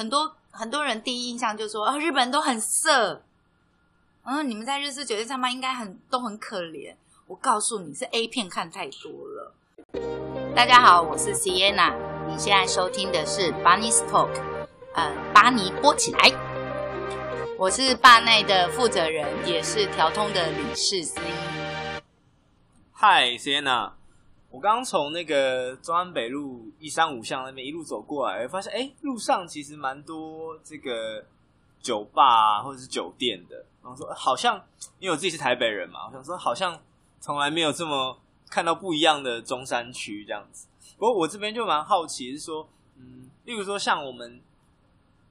很多很多人第一印象就说，哦，日本人都很色。嗯，你们在日式酒店上班应该很都很可怜。我告诉你是 A 片看太多了。大家好，我是 Sienna，你现在收听的是 Bunny Talk，呃，巴尼播起来。我是坝内的负责人，也是调通的理事之一。Hi Sienna，我刚从那个中山北路一三五巷那边一路走过来，发现哎，路上其实蛮多这个酒吧啊，或者是酒店的。然后说好像，因为我自己是台北人嘛，我想说好像从来没有这么看到不一样的中山区这样子。不过我这边就蛮好奇，是说，嗯，例如说像我们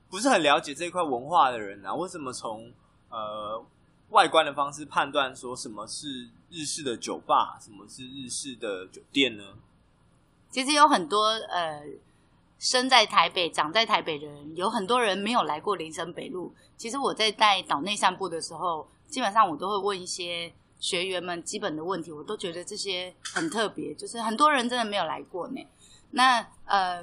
不是很了解这一块文化的人啊，为什么从呃外观的方式判断说什么是日式的酒吧，什么是日式的酒店呢？其实有很多呃。生在台北、长在台北的人，有很多人没有来过林森北路。其实我在带岛内散步的时候，基本上我都会问一些学员们基本的问题，我都觉得这些很特别，就是很多人真的没有来过呢。那呃，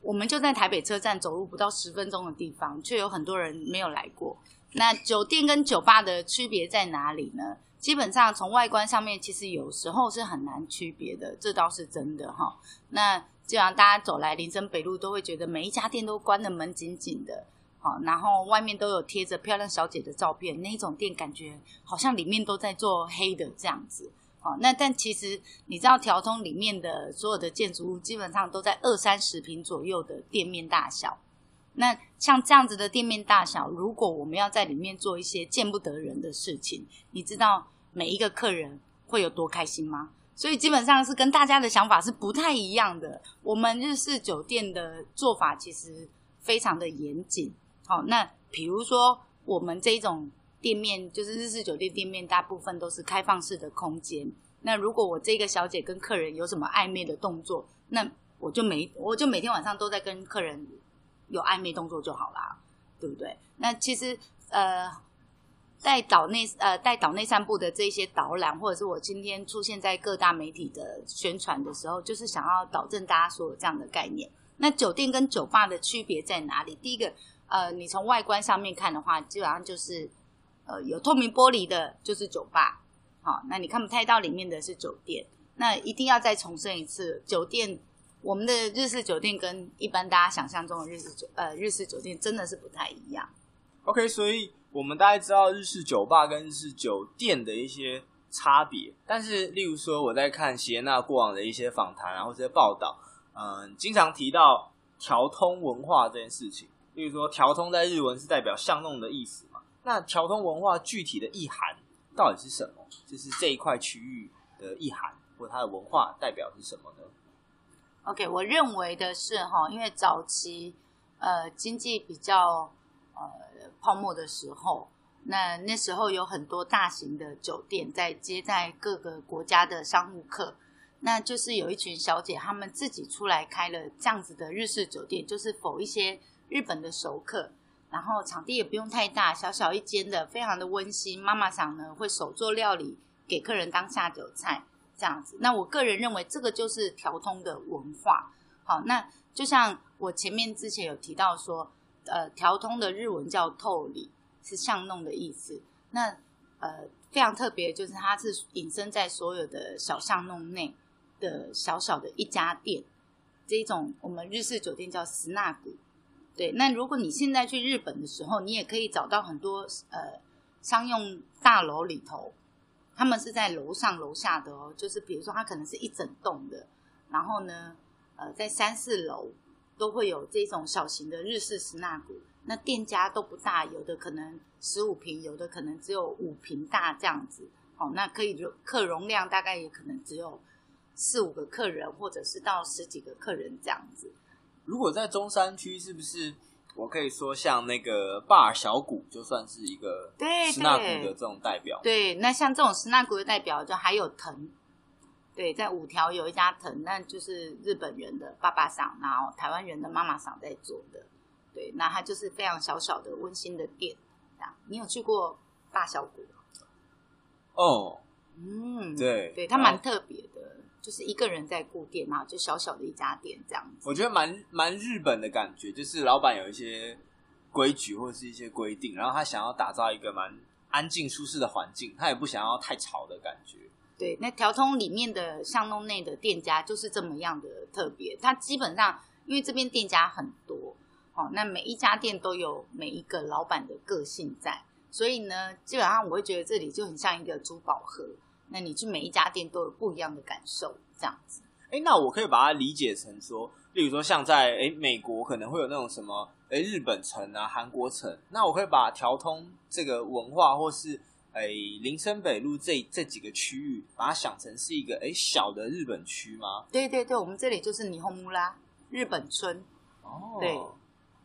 我们就在台北车站走路不到十分钟的地方，却有很多人没有来过。那酒店跟酒吧的区别在哪里呢？基本上从外观上面，其实有时候是很难区别的，这倒是真的哈。那基本上大家走来林森北路，都会觉得每一家店都关得门紧紧的，好，然后外面都有贴着漂亮小姐的照片，那一种店感觉好像里面都在做黑的这样子，好，那但其实你知道条通里面的所有的建筑物基本上都在二三十平左右的店面大小，那像这样子的店面大小，如果我们要在里面做一些见不得人的事情，你知道每一个客人会有多开心吗？所以基本上是跟大家的想法是不太一样的。我们日式酒店的做法其实非常的严谨。好，那比如说我们这种店面，就是日式酒店店面，大部分都是开放式的空间。那如果我这个小姐跟客人有什么暧昧的动作，那我就每我就每天晚上都在跟客人有暧昧动作就好啦，对不对？那其实呃。带岛内呃带岛内散步的这些导览，或者是我今天出现在各大媒体的宣传的时候，就是想要导正大家所有这样的概念。那酒店跟酒吧的区别在哪里？第一个，呃，你从外观上面看的话，基本上就是呃有透明玻璃的，就是酒吧。好，那你看不太到里面的是酒店。那一定要再重申一次，酒店我们的日式酒店跟一般大家想象中的日式酒呃日式酒店真的是不太一样。OK，所以。我们大概知道日式酒吧跟日式酒店的一些差别，但是例如说我在看席耶娜过往的一些访谈啊，或者报道，嗯，经常提到调通文化这件事情。例如说调通在日文是代表巷弄的意思嘛？那调通文化具体的意涵到底是什么？就是这一块区域的意涵或它的文化代表是什么呢？OK，我认为的是哈，因为早期呃经济比较呃。泡沫的时候，那那时候有很多大型的酒店在接待各个国家的商务客，那就是有一群小姐，她们自己出来开了这样子的日式酒店，就是否一些日本的熟客，然后场地也不用太大，小小一间的，非常的温馨。妈妈桑呢会手做料理给客人当下酒菜，这样子。那我个人认为这个就是条通的文化。好，那就像我前面之前有提到说。呃，条通的日文叫透里，是巷弄的意思。那呃，非常特别，就是它是隐身在所有的小巷弄内的小小的一家店。这一种我们日式酒店叫スナック。对，那如果你现在去日本的时候，你也可以找到很多呃商用大楼里头，他们是在楼上楼下的哦。就是比如说，它可能是一整栋的，然后呢，呃，在三四楼。 都会有这种小型的日式スナック，那店家都不大，有的可能十五坪，有的可能只有五坪大这样子。好，那可以容客容量大概也可能只有四五个客人，或者是到十几个客人这样子。如果在中山区，是不是我可以说像那个 bar 小谷，就算是一个对スナック的这种代表？对，那像这种スナック的代表，就还有藤。 对，在五条有一家藤，那就是日本人的爸爸桑，然后台湾人的妈妈桑在做的。对，那它就是非常小小的温馨的店。你有去过大小谷？哦，嗯，对，对，它蛮特别的，就是一个人在顾店嘛，就小小的一家店这样子。我觉得蛮蛮日本的感觉，就是老板有一些规矩或者是一些规定，然后他想要打造一个蛮安静舒适的环境，他也不想要太吵的感觉。对，那条通里面的巷弄内的店家就是这么样的特别，它基本上因为这边店家很多，哦，那每一家店都有每一个老板的个性在，所以呢，基本上我会觉得这里就很像一个珠宝盒。那你去每一家店都有不一样的感受，这样子。哎，那我可以把它理解成说，例如说像在哎美国可能会有那种什么哎日本城啊、韩国城，那我可以把条通这个文化或是哎林森北路这这几个区域，把它想成是一个哎小的日本区吗？对对对，我们这里就是霓虹木拉日本村。哦，对。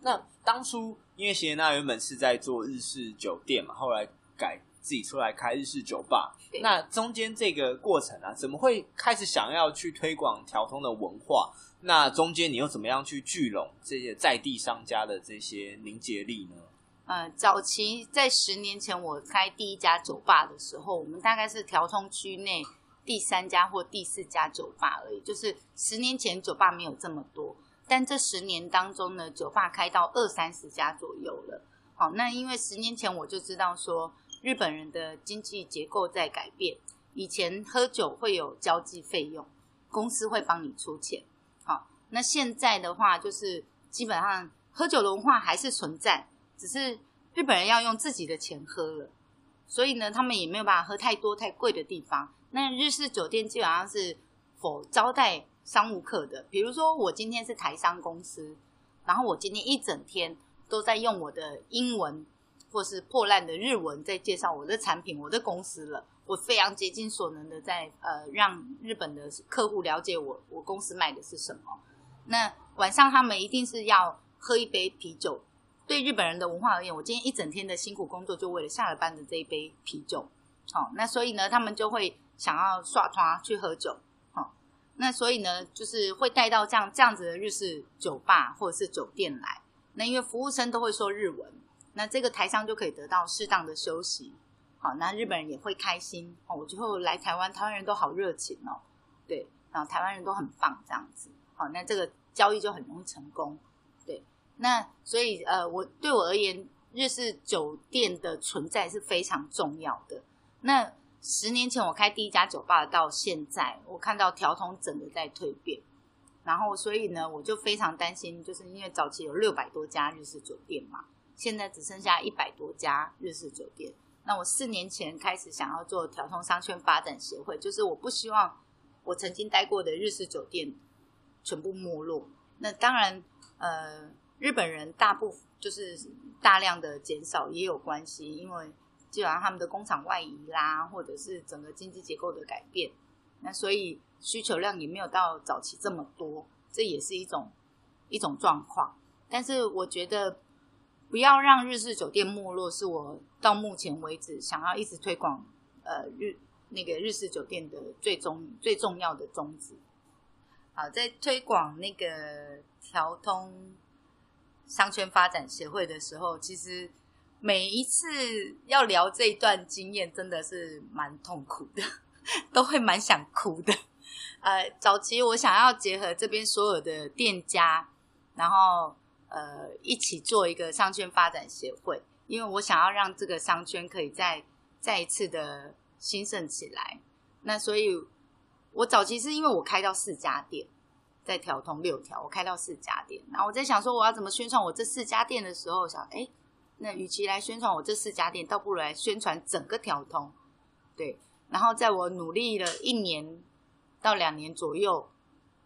那当初因为席耶娜原本是在做日式酒店嘛，后来改。自己出来开日式酒吧，那中间这个过程啊，怎么会开始想要去推广调通的文化？那中间你又怎么样去聚拢这些在地商家的这些凝结力呢？呃，早期在十年前我开第一家酒吧的时候，我们大概是条通区内第三家或第四家酒吧而已。就是十年前酒吧没有这么多，但这十年当中呢，酒吧开到二三十家左右了。好，那因为十年前我就知道说。日本人的经济结构在改变，以前喝酒会有交际费用，公司会帮你出钱。好，那现在的话，就是基本上喝酒的文化还是存在，只是日本人要用自己的钱喝了，所以呢，他们也没有办法喝太多太贵的地方。那日式酒店基本上是否招待商务客的，比如说我今天是台商公司，然后我今天一整天都在用我的英文。或是破烂的日文在介绍我的产品、我的公司了，我非常竭尽所能的在呃让日本的客户了解我我公司卖的是什么。那晚上他们一定是要喝一杯啤酒。对日本人的文化而言，我今天一整天的辛苦工作就为了下了班的这一杯啤酒。好，那所以呢，他们就会想要刷团去喝酒。好，那所以呢，就是会带到这样这样子的日式酒吧或者是酒店来。那因为服务生都会说日文。那这个台商就可以得到适当的休息，好，那日本人也会开心哦。我最后来台湾，台湾人都好热情哦，对，然后台湾人都很棒，这样子，好，那这个交易就很容易成功，那所以呃，我对我而言，日式酒店的存在是非常重要的。那十年前我开第一家酒吧到现在，我看到条通整个在蜕变，然后所以呢，我就非常担心，就是因为早期有六百多家日式酒店嘛。现在只剩下一百多家日式酒店。那我四年前开始想要做条通商圈发展协会，就是我不希望我曾经待过的日式酒店全部没落。那当然，呃，日本人大部就是大量的减少也有关系，因为基本上他们的工厂外移啦，或者是整个经济结构的改变，那所以需求量也没有到早期这么多，这也是一种一种状况。但是我觉得。不要让日式酒店没落，是我到目前为止想要一直推广呃日那个日式酒店的最终最重要的宗旨。好，在推广那个调通商圈发展协会的时候，其实每一次要聊这一段经验，真的是蛮痛苦的，都会蛮想哭的。呃，早期我想要结合这边所有的店家，然后。呃，一起做一个商圈发展协会，因为我想要让这个商圈可以再再一次的兴盛起来。那所以，我早期是因为我开到四家店，在调通六条，我开到四家店。然后我在想说，我要怎么宣传我这四家店的时候，想，哎，那与其来宣传我这四家店，倒不如来宣传整个调通。对，然后在我努力了一年到两年左右，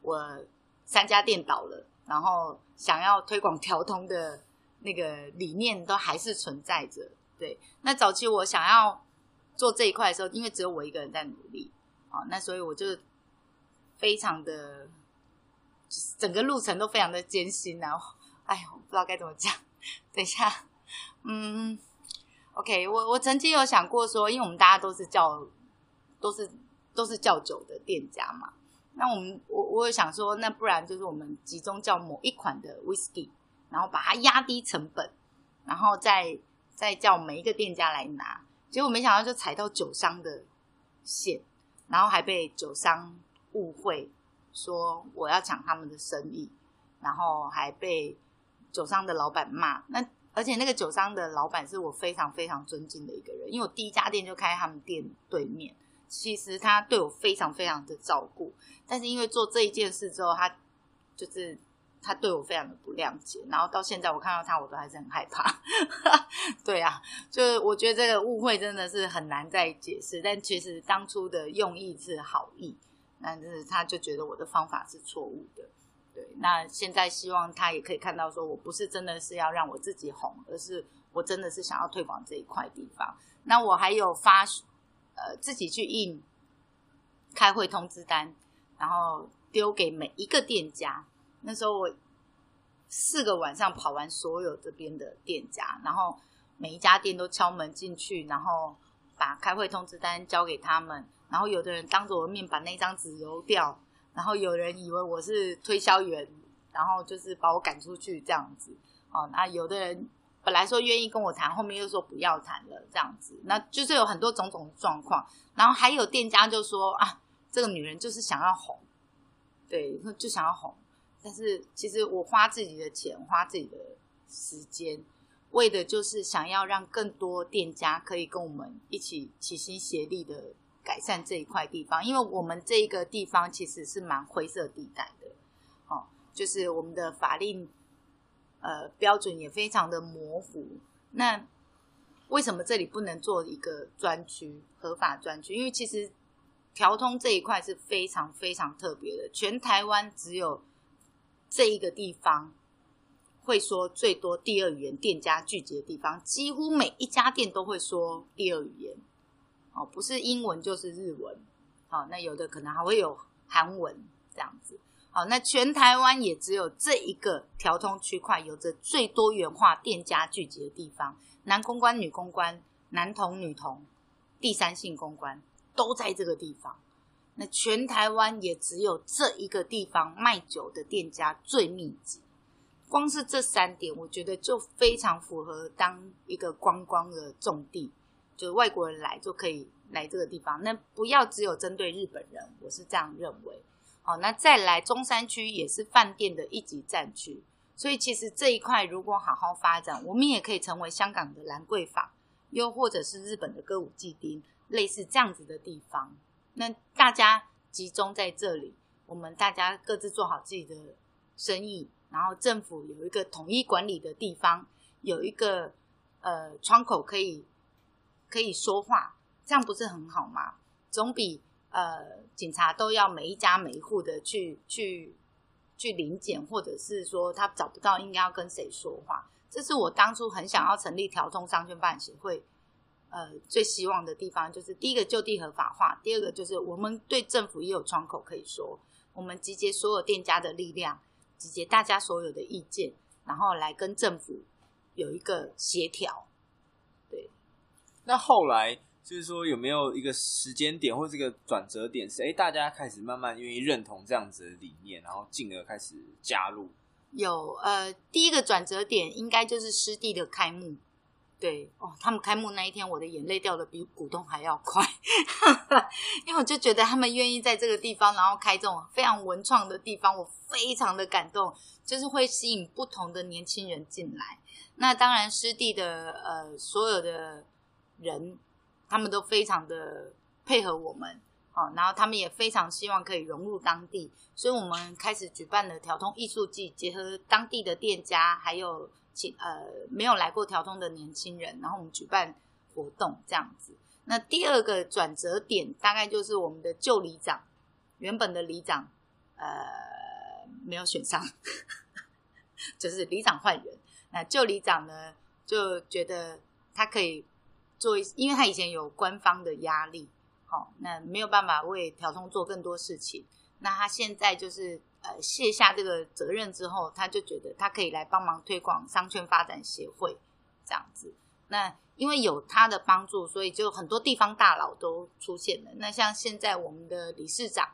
我三家店倒了。然后想要推广调通的那个理念都还是存在着，对。那早期我想要做这一块的时候，因为只有我一个人在努力，啊，那所以我就非常的，整个路程都非常的艰辛，然后，哎呦，不知道该怎么讲。等一下，嗯，OK，我我曾经有想过说，因为我们大家都是叫，都是都是叫酒的店家嘛。那我们我我有想说，那不然就是我们集中叫某一款的 whisky，然后把它压低成本，然后再再叫每一个店家来拿。结果没想到就踩到酒商的线，然后还被酒商误会，说我要抢他们的生意，然后还被酒商的老板骂。那而且那个酒商的老板是我非常非常尊敬的一个人，因为我第一家店就开他们店对面。其实他对我非常非常的照顾，但是因为做这一件事之后，他就是他对我非常的不谅解，然后到现在我看到他，我都还是很害怕。对啊，就是我觉得这个误会真的是很难再解释，但其实当初的用意是好意，但是他就觉得我的方法是错误的。对，那现在希望他也可以看到，说我不是真的是要让我自己红，而是我真的是想要推广这一块地方。那我还有发，呃，自己去印开会通知单，然后丢给每一个店家。那时候我四个晚上跑完所有这边的店家，然后每一家店都敲门进去，然后把开会通知单交给他们，然后有的人当着我的面把那张纸揉掉。然后有人以为我是推销员，然后就是把我赶出去这样子。哦，那有的人本来说愿意跟我谈，后面又说不要谈了这样子。那就是有很多种种状况。然后还有店家就说啊，这个女人就是想要红，对，就想要红。但是其实我花自己的钱，花自己的时间，为的就是想要让更多店家可以跟我们一起齐心协力的。改善这一块地方，因为我们这一个地方其实是蛮灰色地带的，哦，就是我们的法令呃标准也非常的模糊。那为什么这里不能做一个专区合法专区？因为其实条通这一块是非常非常特别的，全台湾只有这一个地方会说最多第二语言店家聚集的地方，几乎每一家店都会说第二语言。哦，不是英文就是日文，好，那有的可能还会有韩文这样子，好，那全台湾也只有这一个条通区块，有着最多元化店家聚集的地方，男公关、女公关、男童、女童、第三性公关都在这个地方。那全台湾也只有这一个地方卖酒的店家最密集，光是这三点，我觉得就非常符合当一个观光的重地。就是外国人来就可以来这个地方，那不要只有针对日本人，我是这样认为。好，那再来中山区也是饭店的一级战区，所以其实这一块如果好好发展，我们也可以成为香港的兰桂坊，又或者是日本的歌舞伎町，类似这样子的地方。那大家集中在这里，我们大家各自做好自己的生意，然后政府有一个统一管理的地方，有一个呃窗口可以。可以说话，这样不是很好吗？总比呃警察都要每一家每一户的去去去临检，或者是说他找不到应该要跟谁说话。这是我当初很想要成立条通商圈办协会，呃，最希望的地方就是第一个就地合法化，第二个就是我们对政府也有窗口可以说，我们集结所有店家的力量，集结大家所有的意见，然后来跟政府有一个协调。那后来就是说，有没有一个时间点或这个转折点是，哎，大家开始慢慢愿意认同这样子的理念，然后进而开始加入？有，呃，第一个转折点应该就是湿地的开幕。对哦，他们开幕那一天，我的眼泪掉得比股东还要快，因为我就觉得他们愿意在这个地方，然后开这种非常文创的地方，我非常的感动，就是会吸引不同的年轻人进来。那当然，湿地的呃所有的。人，他们都非常的配合我们，好，然后他们也非常希望可以融入当地，所以我们开始举办了条通艺术季，结合当地的店家，还有请呃没有来过条通的年轻人，然后我们举办活动这样子。那第二个转折点大概就是我们的旧里长，原本的里长呃没有选上，就是里长换人，那旧里长呢就觉得他可以。做，因为他以前有官方的压力，好，那没有办法为条通做更多事情。那他现在就是呃卸下这个责任之后，他就觉得他可以来帮忙推广商圈发展协会这样子。那因为有他的帮助，所以就很多地方大佬都出现了。那像现在我们的理事长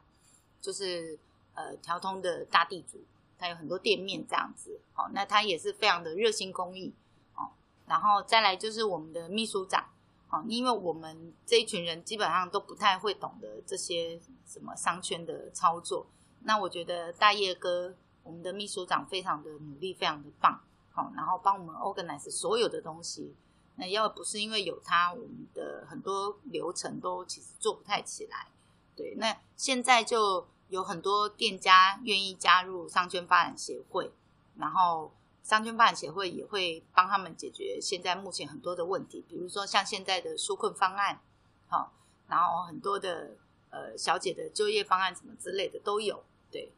就是呃调通的大地主，他有很多店面这样子。好，那他也是非常的热心公益哦。然后再来就是我们的秘书长，好，因为我们这一群人基本上都不太会懂得这些什么商圈的操作。那我觉得大叶哥，我们的秘书长非常的努力，非常的棒，好，然后帮我们 organize 所有的东西。那要不是因为有他，我们的很多流程都其实做不太起来。对，那现在就有很多店家愿意加入商圈发展协会，然后商圈发展协会也会帮他们解决现在目前很多的问题，比如说像现在的纾困方案，好，然后很多的呃小姐的就业方案什么之类的都有。对，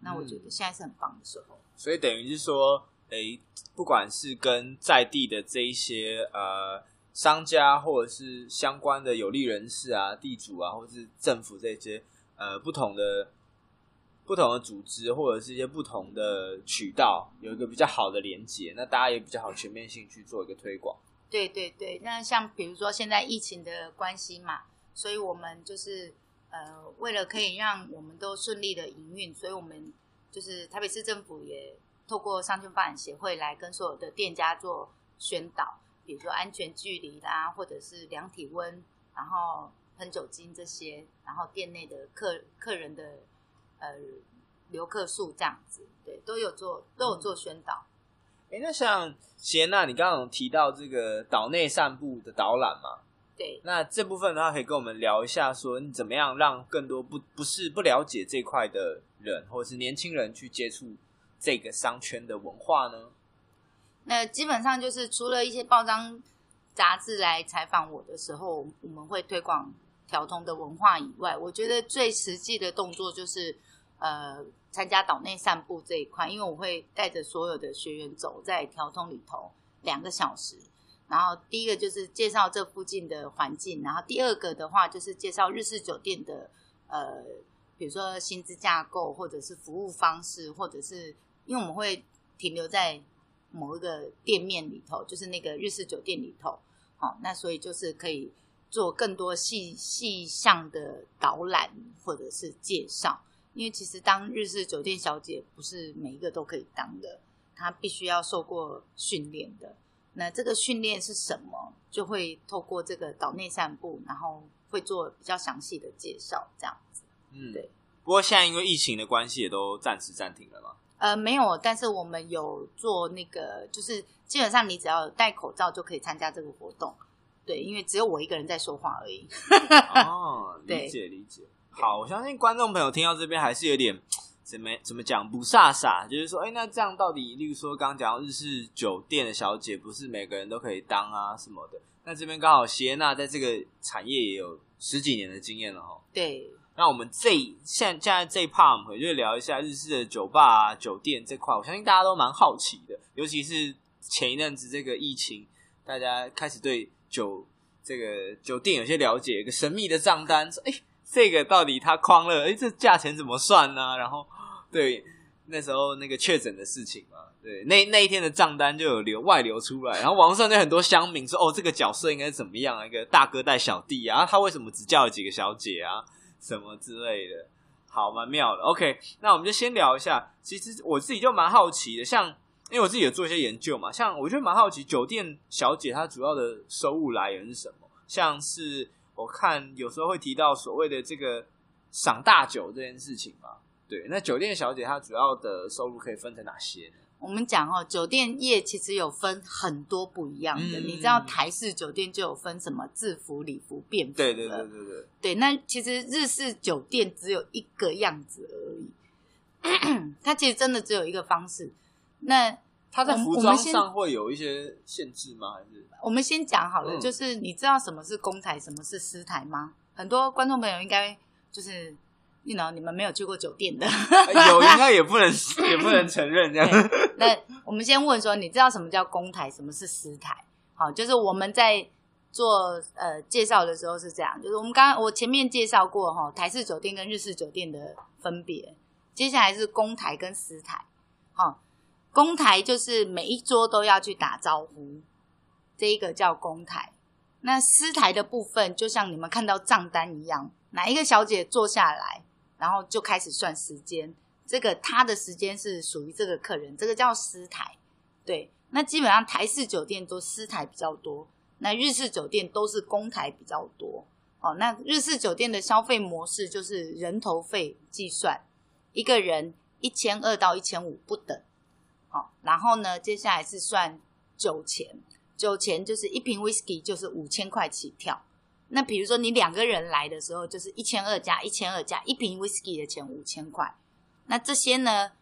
那我觉得现在是很棒的时候。嗯，所以等于是说，诶，不管是跟在地的这一些呃。商家或者是相关的有利人士啊、地主啊，或者是政府这些呃不同的不同的组织，或者是一些不同的渠道，有一个比较好的连接，那大家也比较好全面性去做一个推广。对对对，那像比如说现在疫情的关系嘛，所以我们就是呃为了可以让我们都顺利的营运，所以我们就是台北市政府也透过商圈发展协会来跟所有的店家做宣导。比如说安全距离啦，或者是量体温，然后喷酒精这些，然后店内的客客人的呃留客数这样子，对，都有做都有做宣导。哎、嗯，那像贤娜，你刚刚有提到这个岛内散步的导览嘛？对，那这部分的话，可以跟我们聊一下，说你怎么样让更多不不是不了解这块的人，或者是年轻人去接触这个商圈的文化呢？那基本上就是除了一些报章杂志来采访我的时候，我们会推广条通的文化以外，我觉得最实际的动作就是呃参加岛内散步这一块，因为我会带着所有的学员走在条通里头两个小时，然后第一个就是介绍这附近的环境，然后第二个的话就是介绍日式酒店的呃，比如说薪资架构或者是服务方式，或者是因为我们会停留在。某一个店面里头，就是那个日式酒店里头，好，那所以就是可以做更多细细项的导览或者是介绍，因为其实当日式酒店小姐不是每一个都可以当的，她必须要受过训练的。那这个训练是什么？就会透过这个岛内散步，然后会做比较详细的介绍，这样子。嗯，对。不过现在因为疫情的关系，也都暂时暂停了嘛。呃，没有，但是我们有做那个，就是基本上你只要戴口罩就可以参加这个活动，对，因为只有我一个人在说话而已。哦，理解理解。好，我相信观众朋友听到这边还是有点怎么怎么讲不飒飒，就是说，哎，那这样到底，例如说刚刚讲到日式酒店的小姐，不是每个人都可以当啊什么的？那这边刚好谢娜在这个产业也有十几年的经验了哈。对。那我们这现现在这一 part 我们就聊一下日式的酒吧啊、酒店这块，我相信大家都蛮好奇的，尤其是前一阵子这个疫情，大家开始对酒这个酒店有些了解，一个神秘的账单，说哎，这个到底他框了？哎，这价钱怎么算呢？然后对那时候那个确诊的事情嘛，对那那一天的账单就有流外流出来，然后网上就很多乡民说，哦，这个角色应该怎么样？一个大哥带小弟啊，他为什么只叫了几个小姐啊？什么之类的，好，蛮妙的。OK，那我们就先聊一下。其实我自己就蛮好奇的，像因为我自己有做一些研究嘛，像我觉得蛮好奇，酒店小姐她主要的收入来源是什么？像是我看有时候会提到所谓的这个赏大酒这件事情嘛。对，那酒店小姐她主要的收入可以分成哪些呢？我们讲哦，酒店业其实有分很多不一样的。嗯、你知道台式酒店就有分什么制服、礼服、便服。对对对对对。对，那其实日式酒店只有一个样子而已。它其实真的只有一个方式。那它在服装上会有一些限制吗？还是我们先讲好了，嗯、就是你知道什么是公台，什么是私台吗？很多观众朋友应该就是。You know, 你们没有去过酒店的，有 应该也不能也不能承认这样。那我们先问说，你知道什么叫公台，什么是私台？好，就是我们在做呃介绍的时候是这样，就是我们刚刚我前面介绍过哈，台式酒店跟日式酒店的分别。接下来是公台跟私台。好，公台就是每一桌都要去打招呼，这一个叫公台。那私台的部分，就像你们看到账单一样，哪一个小姐坐下来。然后就开始算时间，这个他的时间是属于这个客人，这个叫私台。对，那基本上台式酒店都私台比较多，那日式酒店都是公台比较多哦。那日式酒店的消费模式就是人头费计算，一个人一千二到一千五不等。好、然后呢，接下来是算酒钱，酒钱就是一瓶 whisky 就是五千块起跳。那比如说你两个人来的时候，就是一千二加一千二加一瓶 whisky 的钱五千块。那这些呢，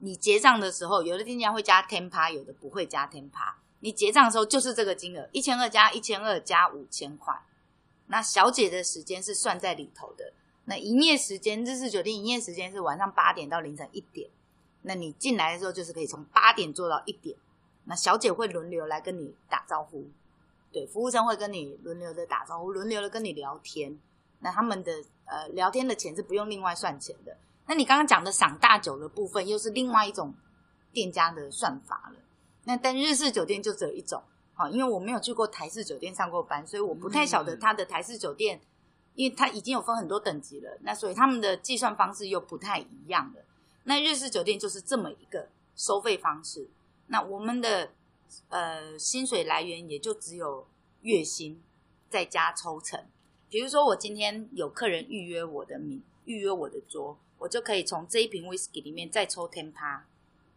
你结账的时候，有的店家会加 ten pa，有的不会加 ten pa。你结账的时候就是这个金额，一千二加一千二加五千块。那小姐的时间是算在里头的。那营业时间，日式酒店营业时间是晚上八点到凌晨一点。那你进来的时候就是可以从八点做到一点。那小姐会轮流来跟你打招呼，对，服务生会跟你轮流的打招呼，轮流的跟你聊天。那他们的呃聊天的钱是不用另外算钱的。那你刚刚讲的赏大酒的部分，又是另外一种店家的算法了。那但日式酒店就只有一种，好，因为我没有去过台式酒店上过班，所以我不太晓得它的台式酒店，因为它已经有分很多等级了，那所以他们的计算方式又不太一样了。那日式酒店就是这么一个收费方式，那我们的呃薪水来源也就只有月薪再加抽成，比如说我今天有客人预约我的名，预约我的桌，我就可以从这一瓶 whisky 里面再抽 ten pa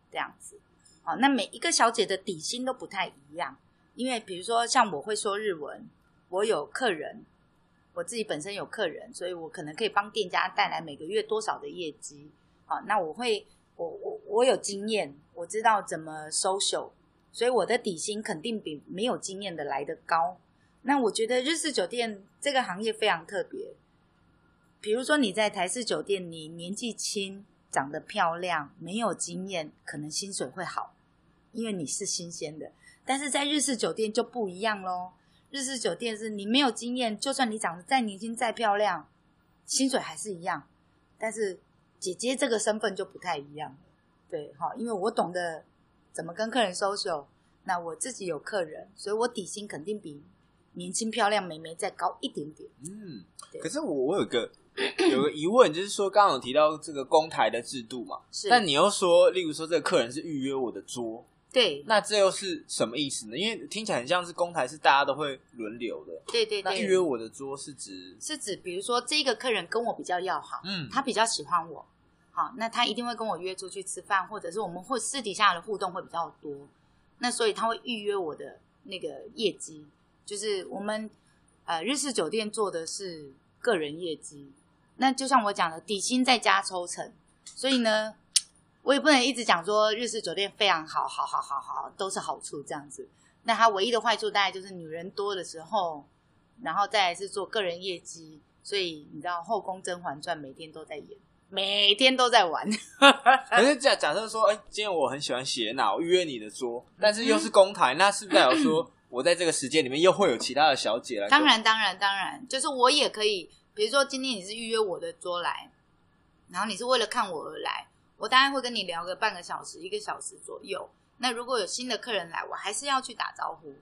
这样子。好，那每一个小姐的底薪都不太一样，因为比如说像我会说日文，我有客人，我自己本身有客人，所以我可能可以帮店家带来每个月多少的业绩。好，那我会，我我我有经验，我知道怎么 social，所以我的底薪肯定比没有经验的来得高。那我觉得日式酒店这个行业非常特别，比如说你在台式酒店，你年纪轻，长得漂亮，没有经验，可能薪水会好。因为你是新鲜的，但是在日式酒店就不一样喽。日式酒店是你没有经验，就算你长得再年轻、再漂亮，薪水还是一样。但是姐姐这个身份就不太一样，对，哈，因为我懂得怎么跟客人 social，那我自己有客人，所以我底薪肯定比年轻漂亮美眉再高一点点。嗯，可是我我有个 有个疑问，就是说刚刚有提到这个公台的制度嘛，是，但你又说，例如说这个客人是预约我的桌。对，那这又是什么意思呢？因为听起来很像是公台，是大家都会轮流的。对对对，那预约我的桌是指是指，比如说这个客人跟我比较要好，嗯，他比较喜欢我，好，那他一定会跟我约出去吃饭，或者是我们会私底下的互动会比较多。那所以他会预约我的那个业绩，就是我们呃日式酒店做的是个人业绩。那就像我讲的，底薪再加抽成，所以呢。我也不能一直讲说日式酒店非常好，好，好，好，好，都是好处这样子。那它唯一的坏处大概就是女人多的时候，然后再来是做个人业绩，所以你知道《后宫甄嬛传》每天都在演，每天都在玩。可是 假假设说，哎，今天我很喜欢谢娜，我预约你的桌，但是又是公台，那是不是代表说 我在这个时间里面又会有其他的小姐来？当然，当然，当然，就是我也可以，比如说今天你是预约我的桌来，然后你是为了看我而来。我大概会跟你聊个半个小时、一个小时左右。那如果有新的客人来，我还是要去打招呼。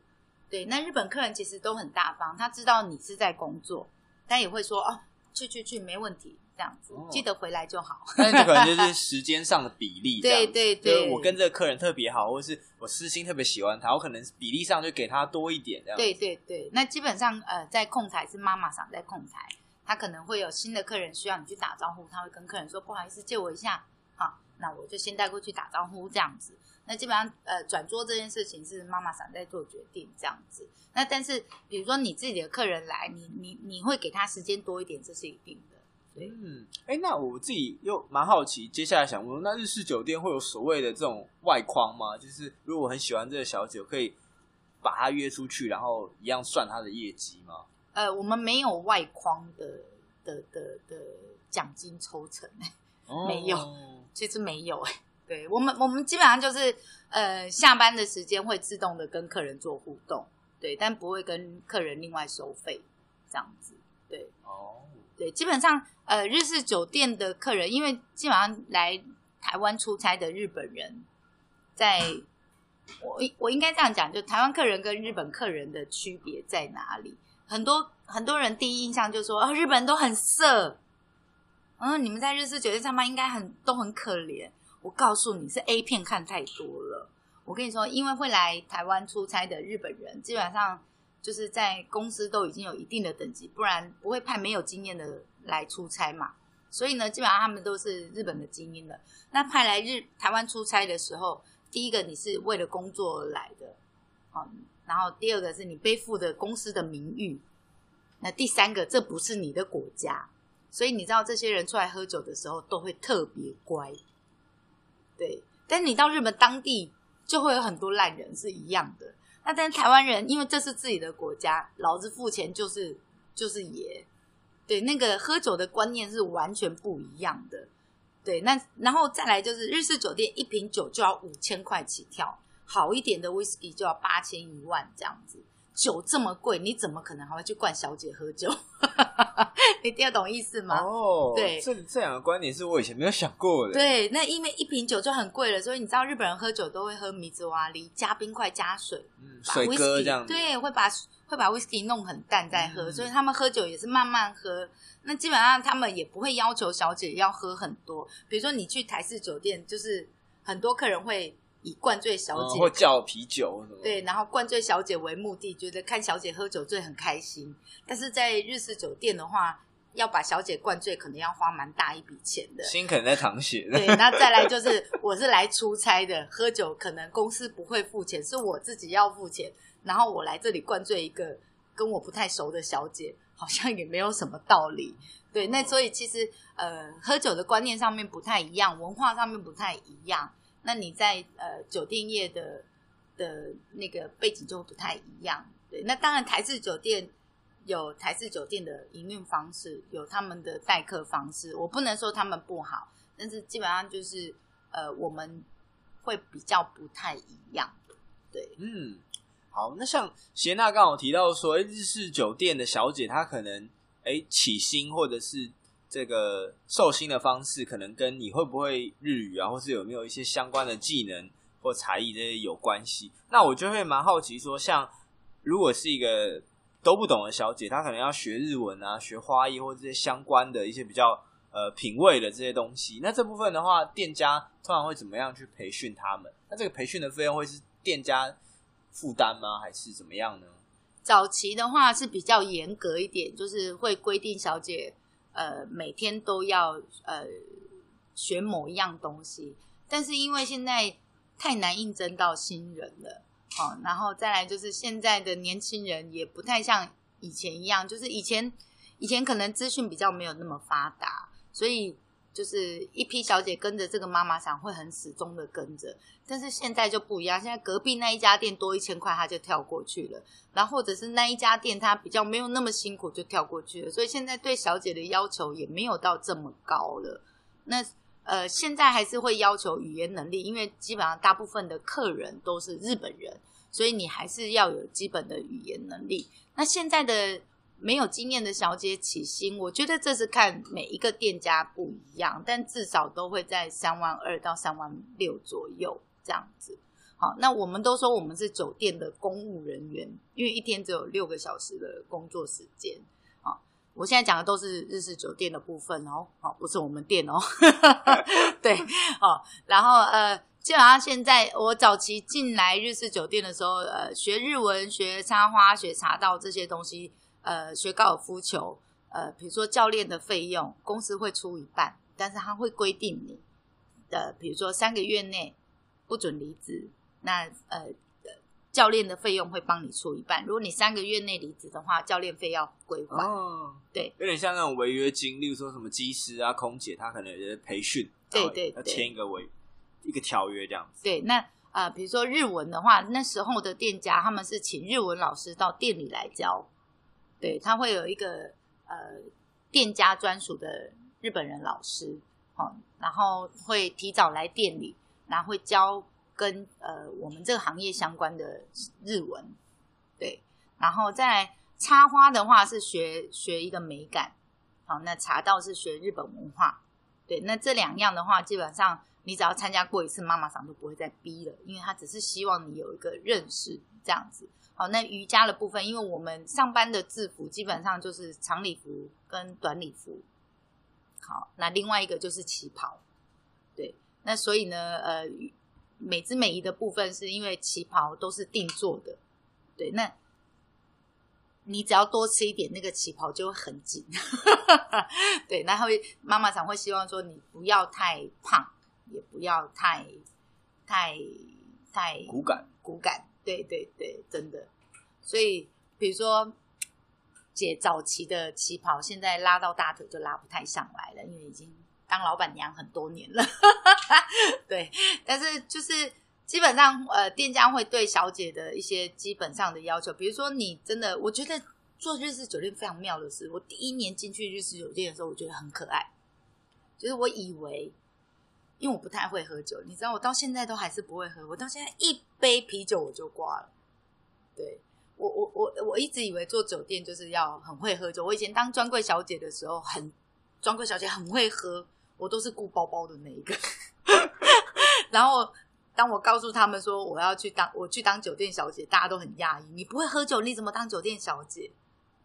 对，那日本客人其实都很大方，他知道你是在工作，他也会说哦，去去去，没问题，这样子，哦、记得回来就好。但是可能就是 时间上的比例，对对对，我跟这个客人特别好，或是我私心特别喜欢他，我可能比例上就给他多一点这样。对对对，那基本上呃，在控台是妈妈桑在控台，他可能会有新的客人需要你去打招呼，他会跟客人说不好意思，借我一下。好，那我就先带过去打招呼这样子。那基本上，呃，转桌这件事情是妈妈想在做决定这样子。那但是，比如说你自己的客人来，你你你会给他时间多一点，这是一定的。对，嗯，哎、欸，那我自己又蛮好奇，接下来想问，那日式酒店会有所谓的这种外框吗？就是如果我很喜欢这个小姐，我可以把她约出去，然后一样算她的业绩吗？呃，我们没有外框的的的的奖金抽成，哦、没有。其实没有哎，对我们，我们基本上就是呃，下班的时间会自动的跟客人做互动，对，但不会跟客人另外收费这样子，对，哦，对，基本上呃，日式酒店的客人，因为基本上来台湾出差的日本人，在我我应该这样讲，就台湾客人跟日本客人的区别在哪里？很多很多人第一印象就说啊，日本人都很色。嗯，你们在日式酒店上班应该很都很可怜。我告诉你是 A 片看太多了。我跟你说，因为会来台湾出差的日本人，基本上就是在公司都已经有一定的等级，不然不会派没有经验的来出差嘛。所以呢，基本上他们都是日本的精英了。那派来日台湾出差的时候，第一个你是为了工作而来的，然后第二个是你背负的公司的名誉，那第三个这不是你的国家，所以你知道这些人出来喝酒的时候都会特别乖，对。但你到日本当地就会有很多烂人是一样的。那但台湾人因为这是自己的国家，老子付钱就是就是爷，对，那个喝酒的观念是完全不一样的。对，那然后再来就是日式酒店一瓶酒就要五千块起跳，好一点的 whisky 就要八千一万这样子。酒这么贵，你怎么可能还会去灌小姐喝酒？你听得懂意思吗？哦，对，这这两个观点是我以前没有想过的。对，那因为一瓶酒就很贵了，所以你知道日本人喝酒都会喝米兹瓦梨，加冰块加水，嗯，水哥这样子。对，会把会把 whisky 弄很淡再喝，嗯，所以他们喝酒也是慢慢喝。那基本上他们也不会要求小姐要喝很多，比如说你去台式酒店，就是很多客人会以灌醉小姐，嗯、或叫啤酒，对，然后灌醉小姐为目的，觉得看小姐喝酒醉很开心。但是在日式酒店的话，要把小姐灌醉，可能要花蛮大一笔钱的，心可能在淌血。对，那再来 就是我是来出差的，喝酒可能公司不会付钱，是我自己要付钱，然后我来这里灌醉一个跟我不太熟的小姐。好像也没有什么道理，对，那所以其实呃，喝酒的观念上面不太一样，文化上面不太一样，那你在呃酒店业的的那个背景就不太一样，对，那当然台式酒店有台式酒店的营运方式，有他们的待客方式，我不能说他们不好，但是基本上就是呃我们会比较不太一样，对，嗯。好，那像谢娜刚好提到说，日式酒店的小姐她可能诶起薪或者是这个受薪的方式，可能跟你会不会日语啊，或是有没有一些相关的技能或才艺这些有关系。那我就会蛮好奇说，像如果是一个都不懂的小姐，她可能要学日文啊，学花艺或这些相关的一些比较呃品味的这些东西，那这部分的话，店家通常会怎么样去培训他们？那这个培训的费用会是店家负担吗？还是怎么样呢？早期的话是比较严格一点，就是会规定小姐呃每天都要呃学某一样东西。但是因为现在太难应征到新人了，好、哦，然后再来就是现在的年轻人也不太像以前一样，就是以前以前可能资讯比较没有那么发达，所以。就是一批小姐跟着这个妈妈桑会很始终的跟着，但是现在就不一样。现在隔壁那一家店多一千块，她就跳过去了。然后或者是那一家店她比较没有那么辛苦，就跳过去了。所以现在对小姐的要求也没有到这么高了。那呃，现在还是会要求语言能力，因为基本上大部分的客人都是日本人，所以你还是要有基本的语言能力。那现在的。没有经验的小姐起薪，我觉得这是看每一个店家不一样，但至少都会在三万二到三万六左右这样子。好，那我们都说我们是酒店的公务人员，因为一天只有六个小时的工作时间。好，我现在讲的都是日式酒店的部分哦，好，不是我们店哦。对，好，然后呃，基本上现在我早期进来日式酒店的时候，呃，学日文、学插花、学茶道这些东西。呃，学高尔夫球，呃，比如说教练的费用，公司会出一半，但是他会规定你的，比如说三个月内不准离职，那呃，教练的费用会帮你出一半。如果你三个月内离职的话，教练费要归还。哦，对，有点像那种违约金，例如说什么机师啊、空姐，他可能有些培训，对对，要签一个违一个条约这样子。对，那呃，比如说日文的话，那时候的店家他们是请日文老师到店里来教。对，他会有一个呃店家专属的日本人老师，哦，然后会提早来店里，然后会教跟呃我们这个行业相关的日文，对，然后再插花的话是学学一个美感，好，那茶道是学日本文化，对，那这两样的话，基本上你只要参加过一次，妈妈桑都不会再逼了，因为他只是希望你有一个认识这样子。好，那瑜伽的部分，因为我们上班的制服基本上就是长礼服跟短礼服。好，那另外一个就是旗袍。对，那所以呢，呃，美姿美仪的部分是因为旗袍都是定做的。对，那你只要多吃一点，那个旗袍就会很紧。对，然后妈妈常会希望说你不要太胖，也不要太太太骨感骨感。对对对，真的。所以比如说姐早期的旗袍，现在拉到大腿就拉不太上来了，因为已经当老板娘很多年了。对，但是就是。基本上，呃，店家会对小姐的一些基本上的要求，比如说你真的，我觉得做日式酒店非常妙的是，我第一年进去日式酒店的时候，我觉得很可爱。就是我以为，因为我不太会喝酒，你知道，我到现在都还是不会喝，我到现在一杯啤酒我就挂了。对，我，我，我，我一直以为做酒店就是要很会喝酒。我以前当专柜小姐的时候，很专柜小姐很会喝，我都是顾包包的那一个，然后。当我告诉他们说我要去当我去当酒店小姐，大家都很讶异。你不会喝酒，你怎么当酒店小姐？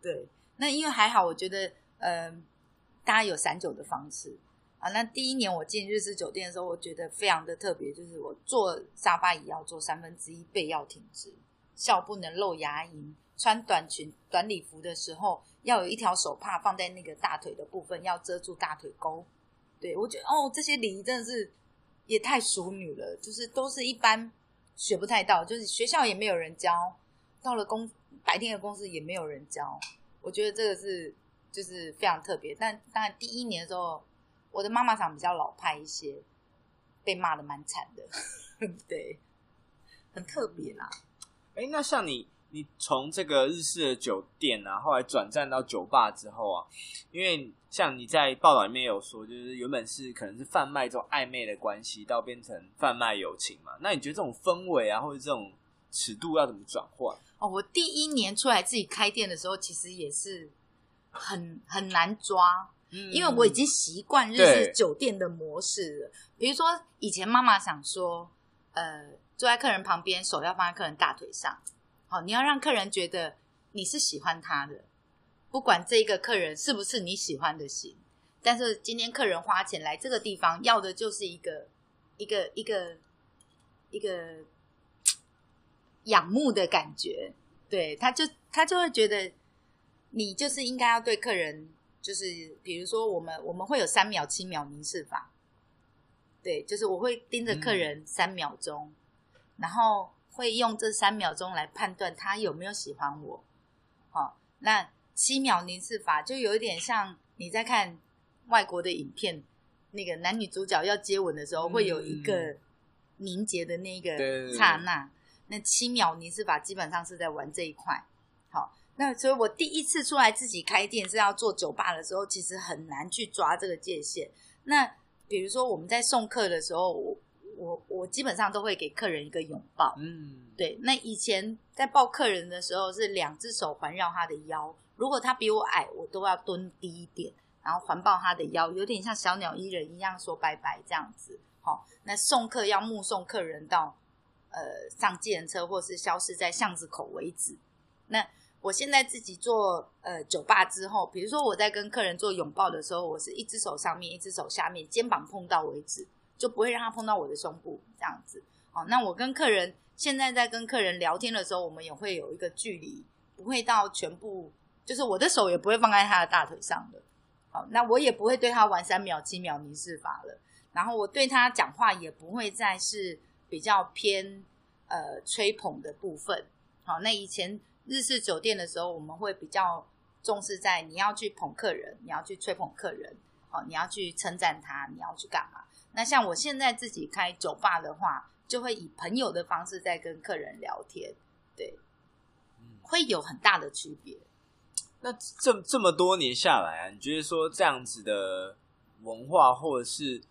对，那因为还好，我觉得，嗯、大家有散酒的方式啊。那第一年我进日式酒店的时候，我觉得非常的特别，就是我坐沙发椅要坐三分之一，背要挺直，笑不能露牙龈，穿短裙短礼服的时候要有一条手帕放在那个大腿的部分，要遮住大腿沟。对，我觉得哦，这些礼仪真的是。也太淑女了，就是都是一般学不太到，就是学校也没有人教，到了公白天的公司也没有人教。我觉得这个是就是非常特别。但当然第一年的时候，我的妈妈桑比较老派一些，被骂的蛮惨的，对，很特别啦。哎，那像你。你从这个日式的酒店啊，后来转战到酒吧之后啊，因为像你在报道里面有说，就是原本是可能是贩卖这种暧昧的关系，到变成贩卖友情嘛。那你觉得这种氛围啊，或者这种尺度要怎么转换？哦，我第一年出来自己开店的时候，其实也是很很难抓，嗯，因为我已经习惯日式酒店的模式了。比如说，以前妈妈想说，呃，坐在客人旁边，手要放在客人大腿上。好，你要让客人觉得你是喜欢他的，不管这一个客人是不是你喜欢的型，但是今天客人花钱来这个地方，要的就是一个一个一个一个仰慕的感觉，对，他就他就会觉得你就是应该要对客人，就是比如说我们我们会有三秒、七秒凝视法，对，就是我会盯着客人三秒钟，嗯、然后。会用这三秒钟来判断他有没有喜欢我，好，那七秒凝视法就有一点像你在看外国的影片，那个男女主角要接吻的时候，会有一个凝结的那个刹那，那七秒凝视法基本上是在玩这一块。好，那所以我第一次出来自己开店是要做酒吧的时候，其实很难去抓这个界限。那比如说我们在送客的时候，我。我我基本上都会给客人一个拥抱，嗯，对。那以前在抱客人的时候，是两只手环绕他的腰，如果他比我矮，我都要蹲低一点，然后环抱他的腰，有点像小鸟依人一样说拜拜这样子。好，那送客要目送客人到呃上计程车或是消失在巷子口为止。那我现在自己做呃酒吧之后，比如说我在跟客人做拥抱的时候，我是一只手上面，一只手下面，肩膀碰到为止。就不会让他碰到我的胸部这样子。好，那我跟客人现在在跟客人聊天的时候，我们也会有一个距离，不会到全部，就是我的手也不会放在他的大腿上的。好，那我也不会对他玩三秒、七秒凝视法了。然后我对他讲话也不会再是比较偏呃吹捧的部分。好，那以前日式酒店的时候，我们会比较重视在你要去捧客人，你要去吹捧客人，好，你要去称赞他，你要去干嘛？那像我现在自己开酒吧的话，就会以朋友的方式在跟客人聊天，对，会有很大的区别。那这这么多年下来啊，你觉得说这样子的文化，或者是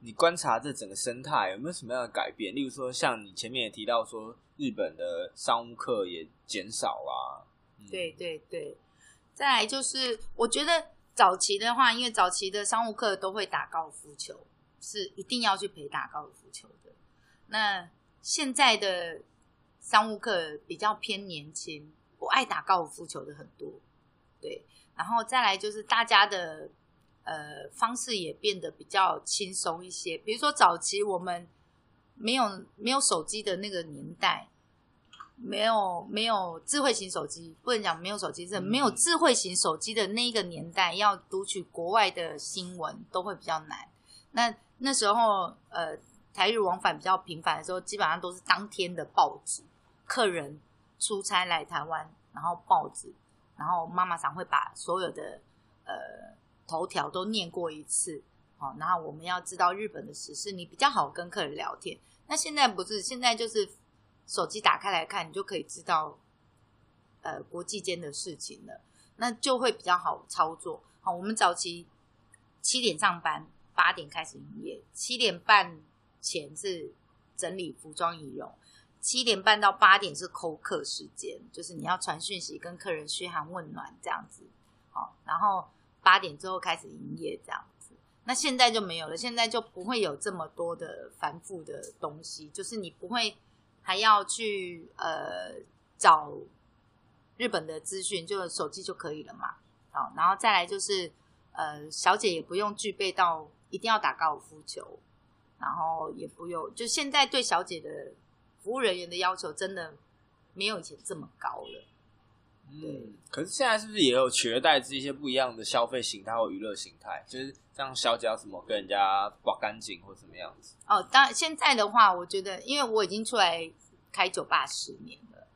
你观察这整个生态，有没有什么样的改变？例如说，像你前面也提到说，日本的商务客也减少啊。嗯、对对对，再来就是，我觉得早期的话，因为早期的商务客都会打高尔夫球。是一定要去陪打高尔夫球的。那现在的商务客比较偏年轻，不爱打高尔夫球的很多，对。然后再来就是大家的呃方式也变得比较轻松一些。比如说早期我们没有没有手机的那个年代，没有没有智慧型手机，不能讲没有手机，是没有智慧型手机的那个年代，要读取国外的新闻都会比较难。那那时候，呃，台日往返比较频繁的时候，基本上都是当天的报纸，客人出差来台湾，然后报纸，然后妈妈常会把所有的呃头条都念过一次，好，然后我们要知道日本的时事，你比较好跟客人聊天。那现在不是，现在就是。手机打开来看，你就可以知道，呃，国际间的事情了，那就会比较好操作。好，我们早期七点上班，八点开始营业，七点半前是整理服装仪容，七点半到八点是扣客时间，就是你要传讯息跟客人嘘寒问暖这样子。好，然后八点之后开始营业这样。那现在就没有了，现在就不会有这么多的繁复的东西，就是你不会。还要去呃找日本的资讯，就手机就可以了嘛。好，然后再来就是呃，小姐也不用具备到一定要打高尔夫球，然后也不用，就现在对小姐的服务人员的要求真的没有以前这么高了。嗯，可是现在是不是也有取而代之一些不一样的消费形态或娱乐形态？就是像小姐要怎么跟人家刮干净或怎么样子？哦，当然现在的话，我觉得因为我已经出来开酒吧十年了，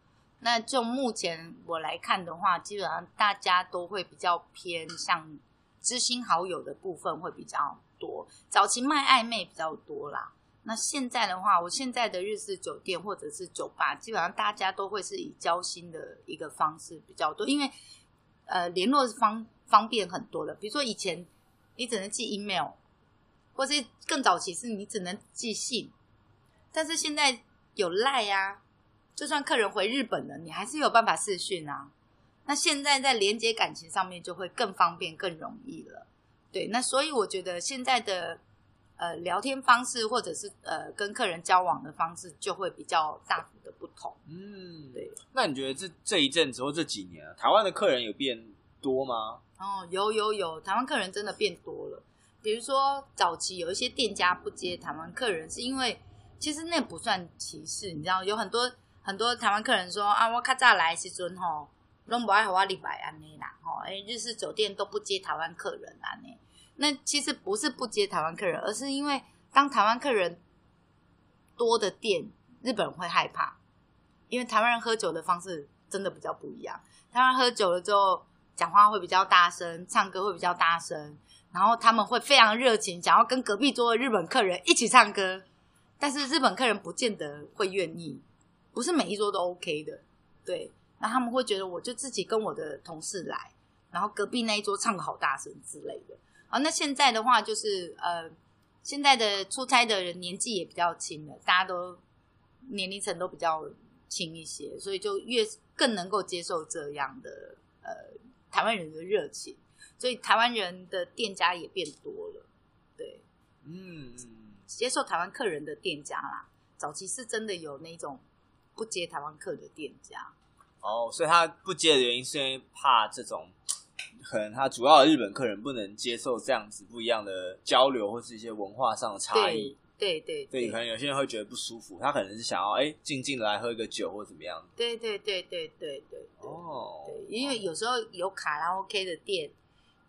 那就目前我来看的话，基本上大家都会比较偏向知心好友的部分会比较多，早期卖暧昧比较多啦。那现在的话，我现在的日式酒店或者是酒吧，基本上大家都会是以交心的一个方式比较多，因为呃联络方方便很多了。比如说以前你只能寄 email，或是更早期是你只能寄信，但是现在有 line 啊，就算客人回日本了，你还是有办法视讯啊。那现在在连接感情上面就会更方便、更容易了。对，那所以我觉得现在的。呃，聊天方式或者是呃跟客人交往的方式就会比较大幅的不同。嗯，对。那你觉得这这一阵子或这几年啊，台湾的客人有变多吗？哦，有有有，台湾客人真的变多了。比如说早期有一些店家不接台湾客人，是因为其实那不算歧视，你知道，有很多很多台湾客人说啊，我较早来的时阵吼，拢不爱和我礼拜安内啦，吼，哎，日式酒店都不接台湾客人安内。那其实不是不接台湾客人，而是因为当台湾客人多的店，日本人会害怕，因为台湾人喝酒的方式真的比较不一样。台湾喝酒了之后，讲话会比较大声，唱歌会比较大声，然后他们会非常热情，想要跟隔壁桌的日本客人一起唱歌。但是日本客人不见得会愿意，不是每一桌都 OK 的。对，那他们会觉得我就自己跟我的同事来，然后隔壁那一桌唱的好大声之类的。好，那现在的话就是呃，现在的出差的人年纪也比较轻了，大家都年龄层都比较轻一些，所以就越更能够接受这样的呃台湾人的热情，所以台湾人的店家也变多了，对，嗯，接受台湾客人的店家啦，早期是真的有那种不接台湾客的店家，哦，所以他不接的原因是因为怕这种。可能他主要的日本客人不能接受这样子不一样的交流，或是一些文化上的差异。对对对，对，可能有些人会觉得不舒服。他可能是想要哎，静静的来喝一个酒或怎么样。对对对对对对。哦。对，因为有时候有卡拉 OK 的店，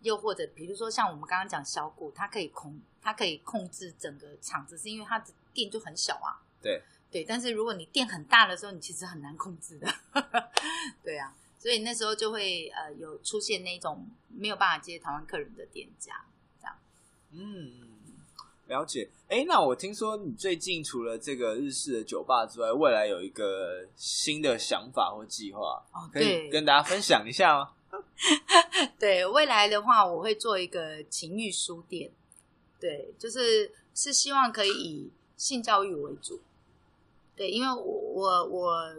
又或者比如说像我们刚刚讲小谷，它可以控，它可以控制整个场子，是因为它的店就很小啊。对对，但是如果你店很大的时候，你其实很难控制的。对啊。所以那时候就会呃有出现那种没有办法接台湾客人的店家，这样。嗯，了解。哎，那我听说你最近除了这个日式的酒吧之外，未来有一个新的想法或计划，哦，可以跟大家分享一下吗？对，未来的话，我会做一个情欲书店。对，就是是希望可以以性教育为主。对，因为我我我。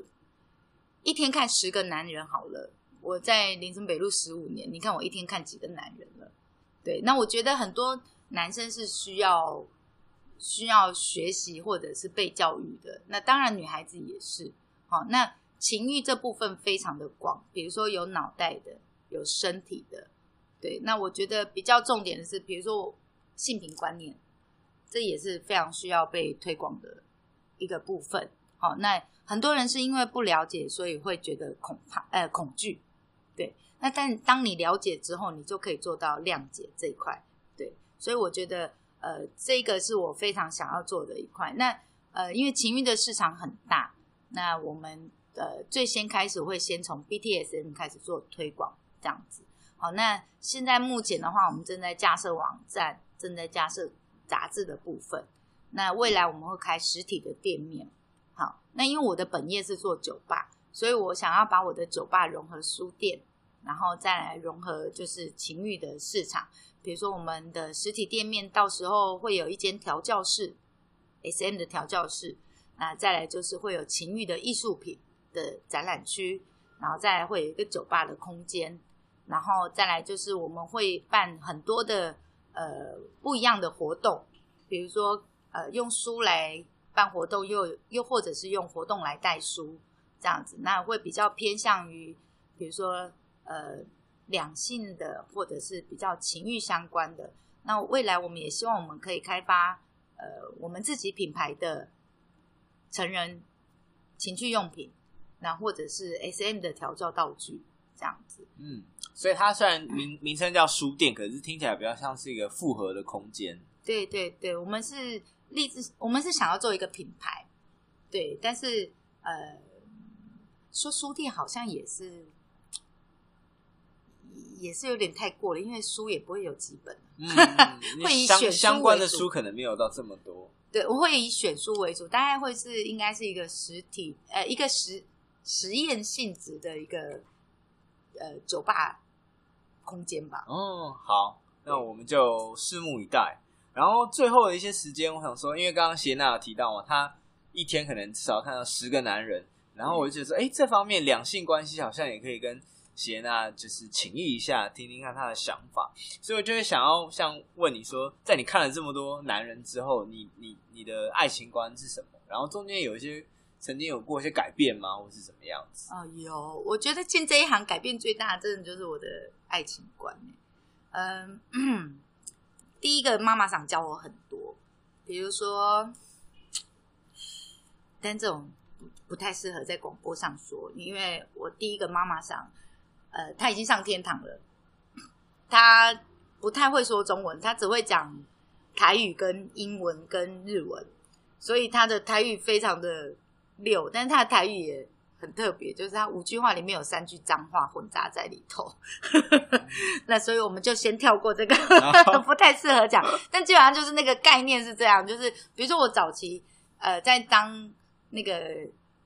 一天看十个男人好了，我在林森北路十五年，你看我一天看几个男人了？对，那我觉得很多男生是需要需要学习或者是被教育的，那当然女孩子也是。好，那情欲这部分非常的广，比如说有脑袋的，有身体的，对。那我觉得比较重点的是，比如说性平观念，这也是非常需要被推广的一个部分。好，那。很多人是因为不了解，所以会觉得恐怕呃恐惧。对，那但当你了解之后，你就可以做到谅解这一块。对，所以我觉得呃这个是我非常想要做的一块。那呃因为情欲的市场很大，那我们呃最先开始会先从 BTSM 开始做推广，这样子。好，那现在目前的话，我们正在架设网站，正在架设杂志的部分。那未来我们会开实体的店面。好，那因为我的本业是做酒吧，所以我想要把我的酒吧融合书店，然后再来融合就是情欲的市场。比如说我们的实体店面到时候会有一间调教室，SM 的调教室。那再来就是会有情欲的艺术品的展览区，然后再来会有一个酒吧的空间。然后再来就是我们会办很多的呃不一样的活动，比如说呃用书来办活动，又又或者是用活动来带书这样子，那会比较偏向于比如说呃两性的或者是比较情欲相关的。那未来我们也希望我们可以开发呃我们自己品牌的成人情趣用品，那或者是 SM 的调教道具这样子，嗯。所以它虽然名名称叫书店，可是听起来比较像是一个复合的空间。对对对，我们是立志，我们是想要做一个品牌。对，但是呃，说书店好像也是也是有点太过了，因为书也不会有几本，嗯、会以选书相关的书可能没有到这么多。对，我会以选书为主，大概会是应该是一个实体呃一个实实验性质的一个呃酒吧。空间吧。哦，好，那我们就拭目以待。然后最后的一些时间，我想说，因为刚刚谢娜有提到嘛，她一天可能至少看到十个男人，然后我就觉得说，哎、这方面两性关系好像也可以跟谢娜就是请意一下，听听看她的想法。所以我就会想要像问你说，在你看了这么多男人之后，你你你的爱情观是什么？然后中间有一些。曾经有过一些改变吗，或是怎么样子？哦，有。我觉得进这一行改变最大的，真的就是我的爱情观。嗯，第一个妈妈想教我很多，比如说，但这种不太适合在广播上说，因为我第一个妈妈想，呃，她已经上天堂了，她不太会说中文，她只会讲台语、跟英文、跟日文，所以她的台语非常的。溜，但是他的台语也很特别，就是他五句话里面有三句脏话混杂在里头。那所以我们就先跳过这个，不太适合讲。但基本上就是那个概念是这样，就是比如说我早期呃在当那个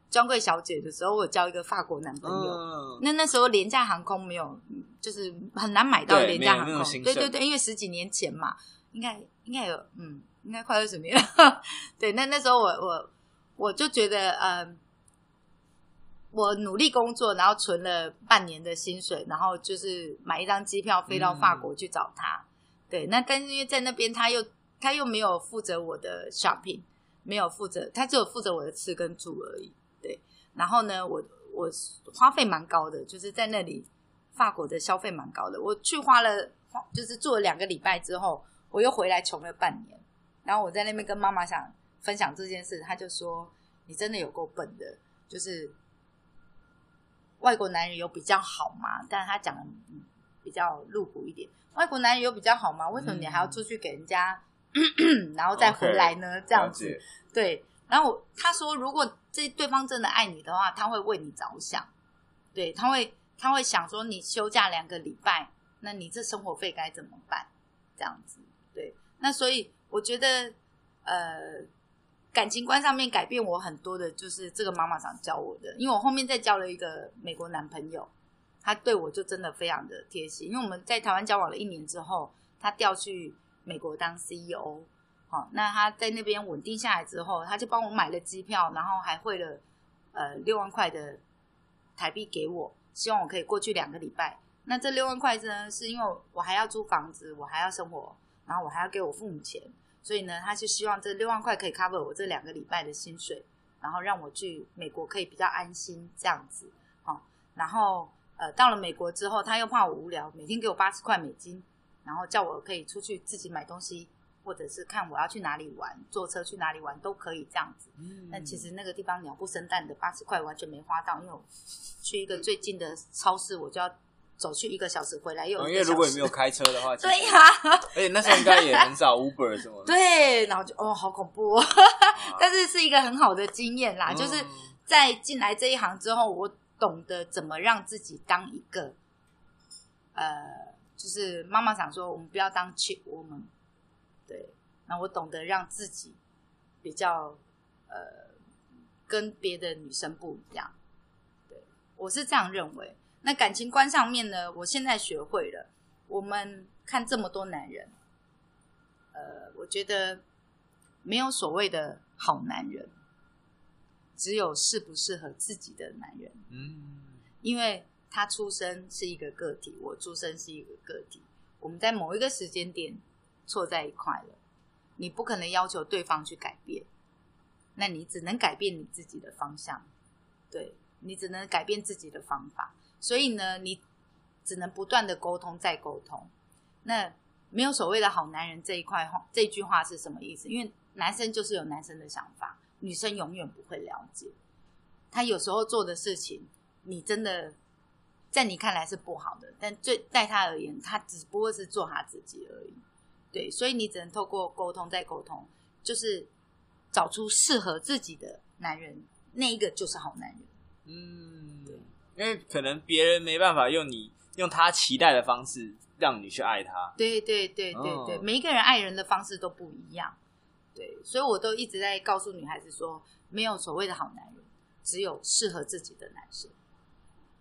专柜小姐的时候，我交一个法国男朋友。嗯、那那时候廉价航空没有，就是很难买到廉价航空。对对对，因为十几年前嘛，应该应该有，嗯，应该快二十年了。对，那那时候我我。我就觉得，嗯，我努力工作，然后存了半年的薪水，然后就是买一张机票飞到法国去找他。嗯、对，那但是因为在那边，他又他又没有负责我的 shopping，没有负责，他只有负责我的吃跟住而已。对，然后呢，我我花费蛮高的，就是在那里法国的消费蛮高的。我去花了，就是住了两个礼拜之后，我又回来穷了半年。然后我在那边跟妈妈想。分享这件事，他就说：“你真的有够笨的，就是外国男人有比较好吗？”但是他讲的比较露骨一点，外国男人有比较好吗？为什么你还要出去给人家，嗯、然后再回来呢？Okay, 这样子，对。然后他说：“如果这对方真的爱你的话，他会为你着想，对，他会他会想说，你休假两个礼拜，那你这生活费该怎么办？这样子，对。那所以我觉得，呃。”感情观上面改变我很多的，就是这个妈妈桑教我的。因为我后面再交了一个美国男朋友，他对我就真的非常的贴心。因为我们在台湾交往了一年之后，他调去美国当 CEO，好，那他在那边稳定下来之后，他就帮我买了机票，然后还汇了呃六万块的台币给我，希望我可以过去两个礼拜。那这六万块呢，是因为我还要租房子，我还要生活，然后我还要给我父母钱。所以呢，他是希望这六万块可以 cover 我这两个礼拜的薪水，然后让我去美国可以比较安心这样子，好，然后呃到了美国之后，他又怕我无聊，每天给我八十块美金，然后叫我可以出去自己买东西，或者是看我要去哪里玩，坐车去哪里玩都可以这样子。嗯，但其实那个地方鸟不生蛋的八十块完全没花到，因为我去一个最近的超市，我就要走去一个小时回来又有。因为如果你没有开车的话，对呀、啊，而且那时候应该也很少 Uber 什么的。对，然后就哦，好恐怖、哦，但是是一个很好的经验啦。嗯、就是在进来这一行之后，我懂得怎么让自己当一个呃。就是妈妈想说，我们不要当 cheap woman，对。那我懂得让自己比较呃，跟别的女生不一样，对，我是这样认为。那感情观上面呢，我现在学会了。我们看这么多男人，呃，我觉得没有所谓的好男人，只有适不适合自己的男人。嗯，因为。他出生是一个个体，我出生是一个个体。我们在某一个时间点错在一块了，你不可能要求对方去改变，那你只能改变你自己的方向，对，你只能改变自己的方法。所以呢，你只能不断的沟通再沟通。那没有所谓的好男人这一块话，这句话是什么意思？因为男生就是有男生的想法，女生永远不会了解。他有时候做的事情，你真的。在你看来是不好的，但最在他而言，他只不过是做他自己而已。对，所以你只能透过沟通再沟通，就是找出适合自己的男人，那一个就是好男人。嗯，对，因为可能别人没办法用你用他期待的方式让你去爱他。对对对对对，哦、每一个人爱人的方式都不一样。对，所以我都一直在告诉女孩子说，没有所谓的好男人，只有适合自己的男生。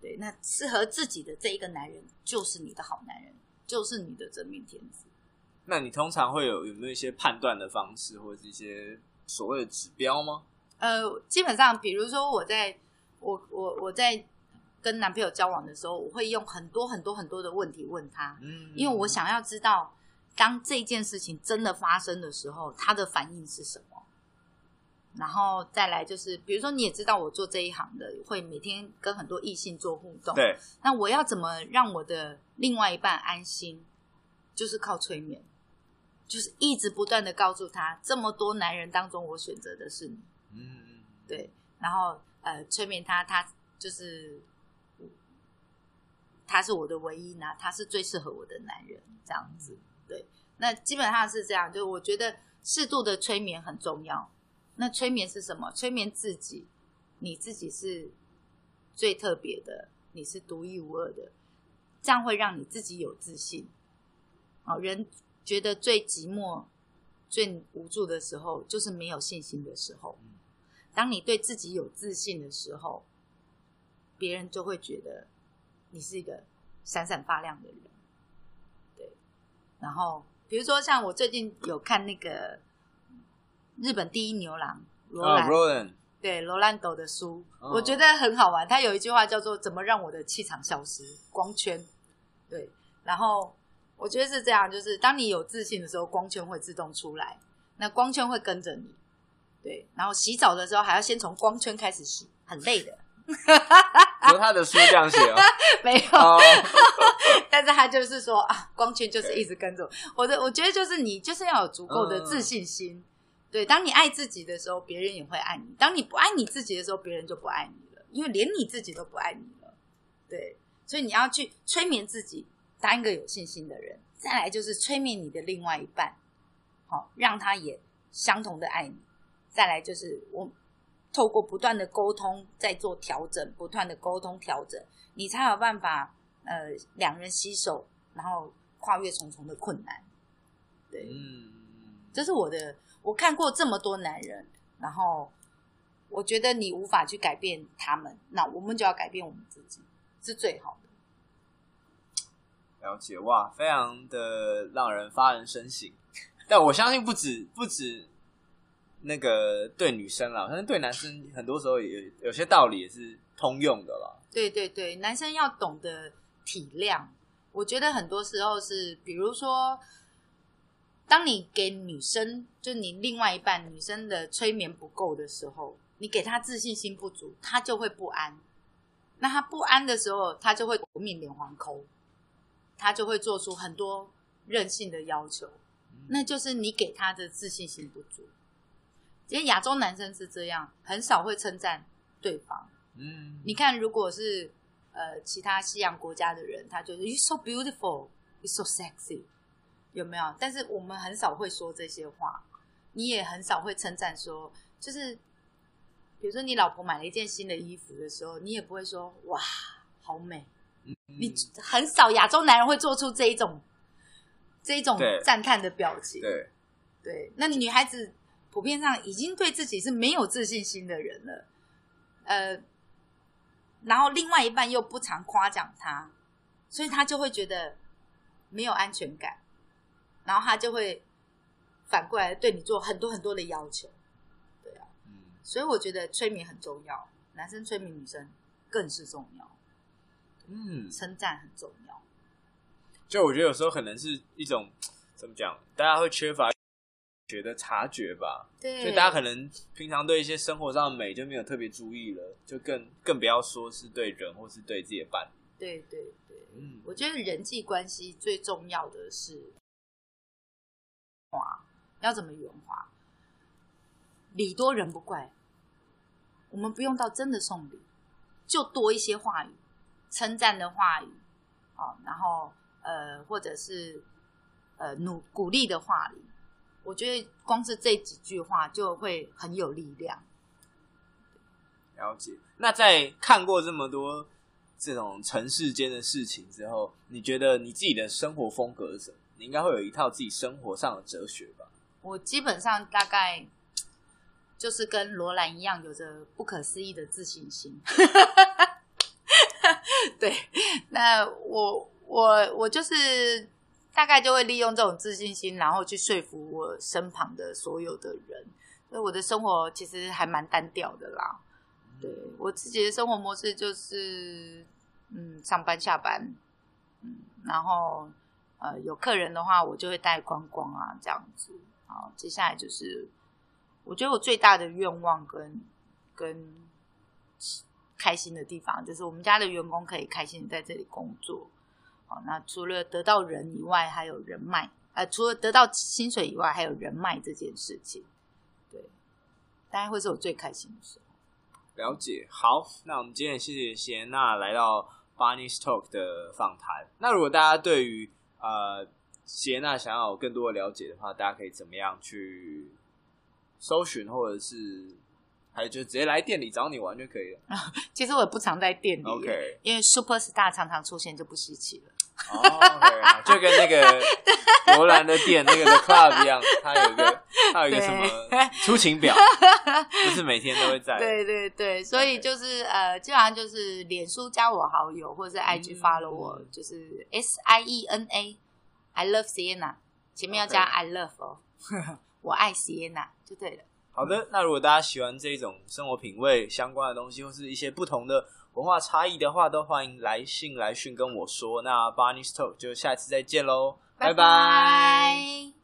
对，那适合自己的这一个男人，就是你的好男人，就是你的真命天子。那你通常会有有没有一些判断的方式，或者是一些所谓的指标吗？呃，基本上，比如说我在我我我在跟男朋友交往的时候，我会用很多很多很多的问题问他，嗯，因为我想要知道，当这件事情真的发生的时候，他的反应是什么。然后再来就是，比如说你也知道我做这一行的，会每天跟很多异性做互动。对。那我要怎么让我的另外一半安心？就是靠催眠，就是一直不断的告诉他，这么多男人当中，我选择的是你。嗯。对。然后呃，催眠他，他就是他是我的唯一男，他是最适合我的男人，这样子。对。那基本上是这样，就我觉得适度的催眠很重要。那催眠是什么？催眠自己，你自己是最特别的，你是独一无二的，这样会让你自己有自信。好，人觉得最寂寞、最无助的时候，就是没有信心的时候。当你对自己有自信的时候，别人就会觉得你是一个闪闪发亮的人。对，然后比如说像我最近有看那个。日本第一牛郎罗兰，oh, 对罗兰斗的书，oh. 我觉得很好玩。他有一句话叫做“怎么让我的气场消失？”光圈，对。然后我觉得是这样，就是当你有自信的时候，光圈会自动出来，那光圈会跟着你。对，然后洗澡的时候还要先从光圈开始洗，很累的。有他的书这样写哦，没有。Oh. 但是他就是说啊，光圈就是一直跟着我。我的，我觉得就是你就是要有足够的自信心。Uh. 对，当你爱自己的时候，别人也会爱你；当你不爱你自己的时候，别人就不爱你了，因为连你自己都不爱你了。对，所以你要去催眠自己，当一个有信心的人。再来就是催眠你的另外一半，好，让他也相同的爱你。再来就是我透过不断的沟通，在做调整，不断的沟通调整，你才有办法呃两人携手，然后跨越重重的困难。对，嗯，这是我的。我看过这么多男人，然后我觉得你无法去改变他们，那我们就要改变我们自己，是最好的。了解哇，非常的让人发人深省。但我相信不止不止那个对女生啦，可能对男生很多时候也有些道理也是通用的啦。对对对，男生要懂得体谅。我觉得很多时候是，比如说。当你给女生，就你另外一半女生的催眠不够的时候，你给她自信心不足，她就会不安。那她不安的时候，她就会夺命连环扣，她就会做出很多任性的要求。那就是你给她的自信心不足。其实亚洲男生是这样，很少会称赞对方。嗯，你看，如果是呃其他西洋国家的人，他就是 "You so beautiful, you so sexy"，有没有？但是我们很少会说这些话，你也很少会称赞说，就是比如说你老婆买了一件新的衣服的时候，你也不会说“哇，好美”。嗯，你很少亚洲男人会做出这一种这一种赞叹的表情。对，对，那你女孩子。普遍上已经对自己是没有自信心的人了，呃，然后另外一半又不常夸奖他，所以他就会觉得没有安全感，然后他就会反过来对你做很多很多的要求，对啊，嗯，所以我觉得催眠很重要，男生催眠女生更是重要，嗯，称赞很重要。就我觉得有时候可能是一种怎么讲，大家会缺乏。觉得察觉吧，对，所以大家可能平常对一些生活上的美就没有特别注意了，就更更不要说是对人或是对自己的伴侣。对对对，嗯，我觉得人际关系最重要的是话，要怎么圆滑？礼多人不怪，我们不用到真的送礼，就多一些话语，称赞的话语，哦，然后呃，或者是呃努鼓励的话语。我觉得光是这几句话就会很有力量。了解。那在看过这么多这种尘世间的事情之后，你觉得你自己的生活风格是什么？你应该会有一套自己生活上的哲学吧？我基本上大概就是跟罗兰一样，有着不可思议的自信心。对，那我我我就是。大概就会利用这种自信心，然后去说服我身旁的所有的人。所以我的生活其实还蛮单调的啦。对，我自己的生活模式就是，嗯，上班下班，嗯，然后呃有客人的话，我就会带观光啊这样子。好，接下来就是，我觉得我最大的愿望跟跟开心的地方，就是我们家的员工可以开心在这里工作。那除了得到人以外，还有人脉。呃，除了得到薪水以外，还有人脉这件事情，对，大概会是我最开心的时候。了解。好，那我们今天谢谢谢娜来到 Bunny Talk 的访谈。那如果大家对于呃谢娜想要有更多的了解的话，大家可以怎么样去搜寻，或者是？还就直接来店里找你玩就可以了。其实我也不常在店里，OK，因为 Super Star 常常出现就不稀奇了。哦、oh,，OK，就跟那个 罗兰的店那个 Club 一样，它有一个它有一个什么出勤表，不是每天都会在。对对对，所以就是呃，基本上就是脸书加我好友，或者是 IG follow 我，嗯、就是 S I E N A，I love Sienna，前面要加 I love 哦，okay. 我爱 Sienna 就对了。好的，那如果大家喜欢这种生活品味相关的东西，或是一些不同的文化差异的话，都欢迎来信来讯跟我说。那 Barney's Talk 就下次再见喽，拜拜。